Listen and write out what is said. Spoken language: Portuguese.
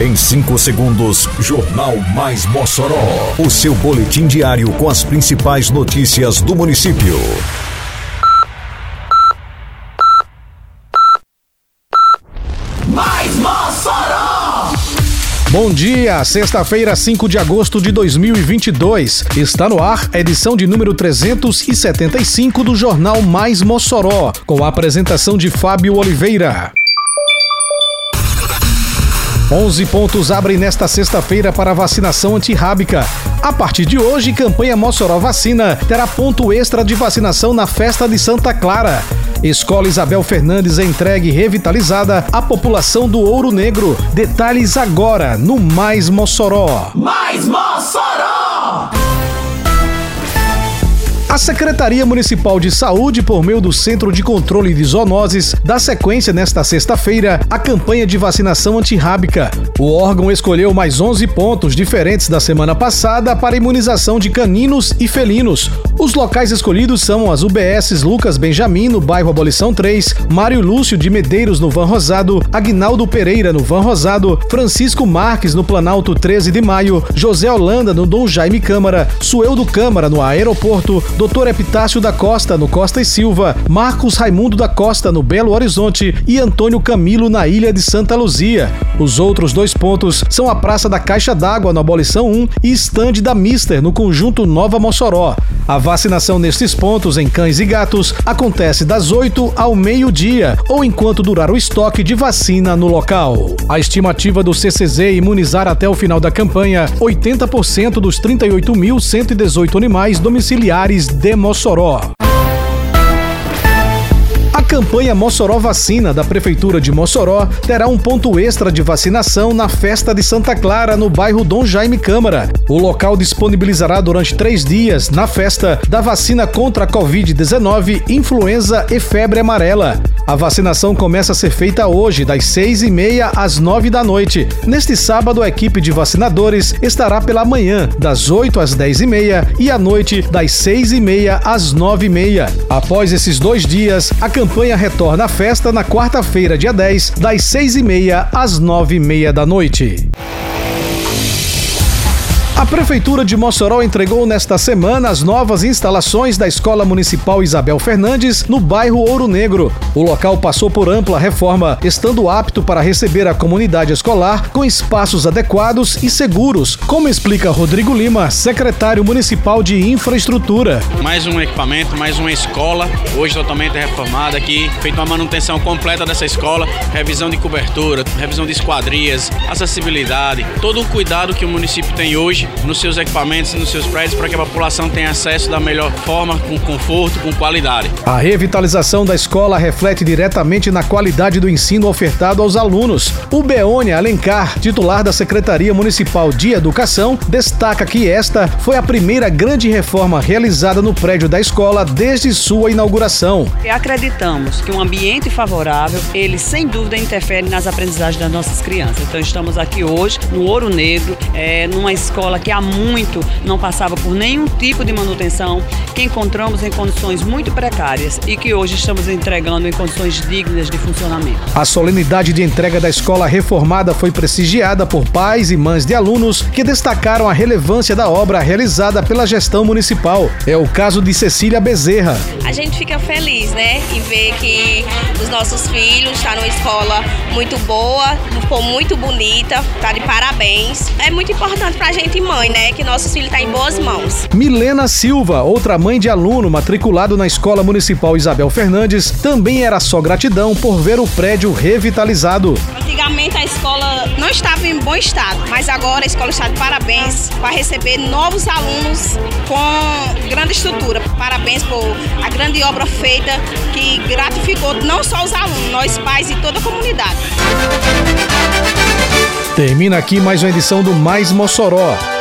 Em 5 segundos, Jornal Mais Mossoró. O seu boletim diário com as principais notícias do município. Mais Mossoró! Bom dia, sexta-feira, 5 de agosto de 2022. Está no ar a edição de número 375 do Jornal Mais Mossoró, com a apresentação de Fábio Oliveira. 11 pontos abrem nesta sexta-feira para vacinação antirrábica. A partir de hoje, campanha Mossoró Vacina terá ponto extra de vacinação na festa de Santa Clara. Escola Isabel Fernandes é entregue revitalizada à população do Ouro Negro. Detalhes agora no Mais Mossoró. Mais Mossoró! A Secretaria Municipal de Saúde, por meio do Centro de Controle de Zoonoses, dá sequência nesta sexta-feira à campanha de vacinação antirrábica. O órgão escolheu mais 11 pontos diferentes da semana passada para imunização de caninos e felinos. Os locais escolhidos são as UBSs Lucas Benjamin, no bairro Abolição 3, Mário Lúcio de Medeiros, no Van Rosado, Agnaldo Pereira, no Van Rosado, Francisco Marques, no Planalto 13 de Maio, José Holanda, no Dom Jaime Câmara, Sueldo Câmara, no Aeroporto, Dr. Epitácio da Costa, no Costa e Silva, Marcos Raimundo da Costa, no Belo Horizonte e Antônio Camilo, na Ilha de Santa Luzia. Os outros dois pontos são a Praça da Caixa d'Água, no Abolição 1, e estande da Mister, no Conjunto Nova Mossoró. A vacinação nestes pontos, em cães e gatos, acontece das 8 ao meio-dia, ou enquanto durar o estoque de vacina no local. A estimativa do CCZ imunizar até o final da campanha 80% dos 38.118 animais domiciliares de Mossoró. Campanha Mossoró Vacina da Prefeitura de Mossoró terá um ponto extra de vacinação na festa de Santa Clara, no bairro Dom Jaime Câmara. O local disponibilizará durante três dias, na festa, da vacina contra a Covid-19, influenza e febre amarela. A vacinação começa a ser feita hoje, das seis e meia às nove da noite. Neste sábado, a equipe de vacinadores estará pela manhã, das oito às dez e meia, e à noite, das seis e meia às nove e meia. Após esses dois dias, a campanha retorna à festa na quarta-feira, dia 10, das seis e meia às nove e meia da noite. A Prefeitura de Mossoró entregou nesta semana as novas instalações da Escola Municipal Isabel Fernandes, no bairro Ouro Negro. O local passou por ampla reforma, estando apto para receber a comunidade escolar com espaços adequados e seguros, como explica Rodrigo Lima, secretário municipal de Infraestrutura. Mais um equipamento, mais uma escola, hoje totalmente reformada aqui, feita uma manutenção completa dessa escola, revisão de cobertura, revisão de esquadrias, acessibilidade, todo o cuidado que o município tem hoje nos seus equipamentos e nos seus prédios para que a população tenha acesso da melhor forma, com conforto, com qualidade. A revitalização da escola reflete diretamente na qualidade do ensino ofertado aos alunos. O Beônia Alencar, titular da Secretaria Municipal de Educação, destaca que esta foi a primeira grande reforma realizada no prédio da escola desde sua inauguração. Acreditamos que um ambiente favorável, ele sem dúvida interfere nas aprendizagens das nossas crianças. Então estamos aqui hoje no Ouro Negro, é, numa escola que há muito não passava por nenhum tipo de manutenção, que encontramos em condições muito precárias e que hoje estamos entregando em condições dignas de funcionamento. A solenidade de entrega da escola reformada foi prestigiada por pais e mães de alunos que destacaram a relevância da obra realizada pela gestão municipal. É o caso de Cecília Bezerra. A gente fica feliz, né, em ver que os nossos filhos estão tá numa escola muito boa, ficou muito bonita, tá de parabéns. É muito importante pra gente mãe, né? Que nossos filhos estão tá em boas mãos. Milena Silva, outra mãe de aluno matriculado na Escola Municipal Isabel Fernandes, também era só gratidão por ver o prédio revitalizado. Antigamente a escola não estava em bom estado, mas agora a escola está de parabéns para receber novos alunos com grande estrutura. Parabéns por a grande obra feita que gratificou não só os alunos, nós pais e toda a comunidade. Termina aqui mais uma edição do Mais Mossoró,